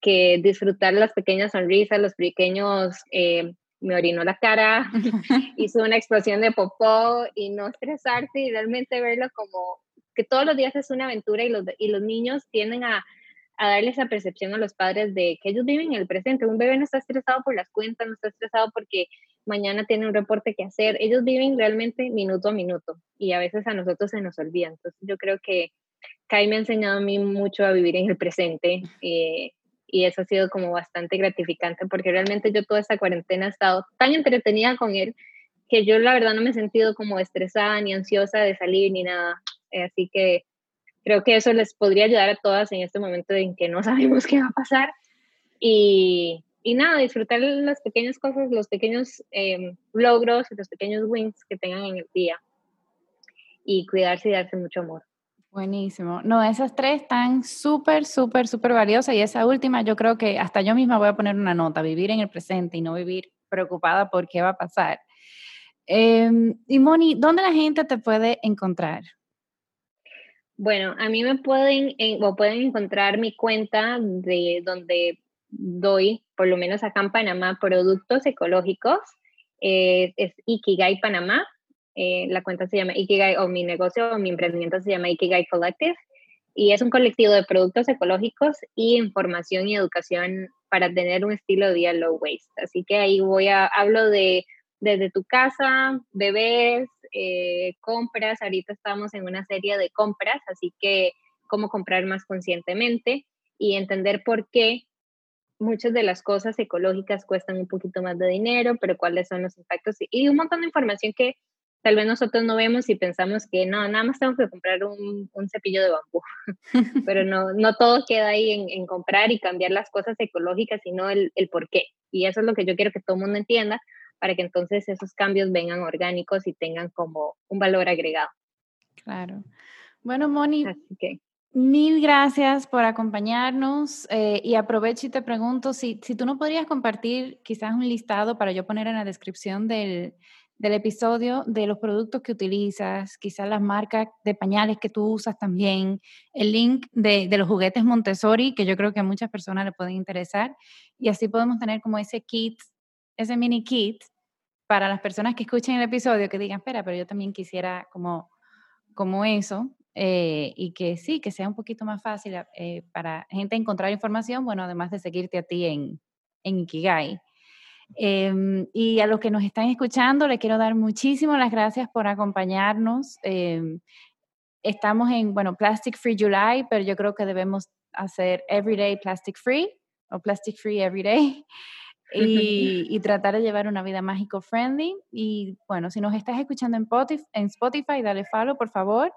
S2: que disfrutar las pequeñas sonrisas, los pequeños eh, me orinó la cara, hizo una explosión de popó y no estresarse y realmente verlo como que todos los días es una aventura y los, y los niños tienden a, a darle esa percepción a los padres de que ellos viven en el presente. Un bebé no está estresado por las cuentas, no está estresado porque mañana tiene un reporte que hacer. Ellos viven realmente minuto a minuto y a veces a nosotros se nos olvida. Entonces yo creo que Kai me ha enseñado a mí mucho a vivir en el presente eh, y eso ha sido como bastante gratificante porque realmente yo toda esta cuarentena he estado tan entretenida con él que yo la verdad no me he sentido como estresada ni ansiosa de salir ni nada. Eh, así que creo que eso les podría ayudar a todas en este momento en que no sabemos qué va a pasar. Y, y nada, disfrutar las pequeñas cosas, los pequeños eh, logros los pequeños wins que tengan en el día. Y cuidarse y darse mucho amor.
S1: Buenísimo. No, esas tres están súper, súper, súper valiosas y esa última yo creo que hasta yo misma voy a poner una nota, vivir en el presente y no vivir preocupada por qué va a pasar. Em, y Moni, ¿dónde la gente te puede encontrar?
S2: Bueno, a mí me pueden, o pueden encontrar mi cuenta de donde doy, por lo menos acá en Panamá, productos ecológicos. Eh, es Ikigai Panamá. Eh, la cuenta se llama Ikigai, o mi negocio o mi emprendimiento se llama Ikigai Collective. Y es un colectivo de productos ecológicos y información y educación para tener un estilo de vida low waste. Así que ahí voy a, hablo de desde tu casa, bebés, eh, compras. Ahorita estamos en una serie de compras, así que cómo comprar más conscientemente y entender por qué muchas de las cosas ecológicas cuestan un poquito más de dinero, pero cuáles son los impactos y un montón de información que tal vez nosotros no vemos y pensamos que no, nada más tengo que comprar un, cepillo de bambú, pero no, no todo queda ahí en, comprar y cambiar las cosas ecológicas, sino el, el por qué. Y eso es lo que yo quiero que todo el mundo entienda, para que entonces esos cambios vengan orgánicos y tengan como un valor agregado.
S1: Claro. Bueno, Moni, mil gracias por acompañarnos eh, y aprovecho y te pregunto si, si tú no podrías compartir quizás un listado para yo poner en la descripción del, del episodio de los productos que utilizas, quizás las marcas de pañales que tú usas también, el link de, de, los juguetes Montessori, que yo creo que a muchas personas le pueden interesar, y así podemos tener como ese kit ese mini kit para las personas que escuchen el episodio que digan, espera, pero yo también quisiera como, como eso, eh, y que sí, que sea un poquito más fácil eh, para gente encontrar información, bueno, además de seguirte a ti en, en Ikigai. Em, y a los que nos están escuchando, les quiero dar muchísimas las gracias por acompañarnos. Em, estamos en, bueno, Plastic Free July, pero yo creo que debemos hacer Everyday Plastic Free o Plastic Free Everyday. y, tratar de llevar una vida mágico friendly Y bueno, si nos estás escuchando en Spotify, dale follow, por favor,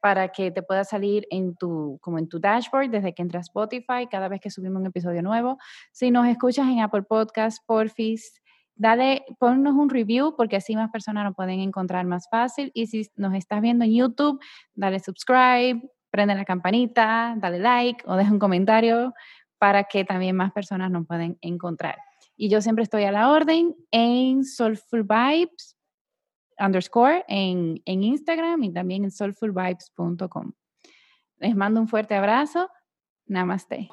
S1: para que te pueda salir en tu, como en tu dashboard desde que entras Spotify cada vez que subimos un episodio nuevo. Si nos escuchas en Apple Podcasts, porfis, dale, ponnos un review porque así más personas lo pueden encontrar más fácil. Y si nos estás viendo en YouTube, dale subscribe, prende la campanita, dale like o deja un comentario para que también más personas nos pueden encontrar. Y yo siempre estoy a la orden en Soulful Vibes underscore en, en Instagram y también en soulfulvibes.com. Les mando un fuerte abrazo. Namaste.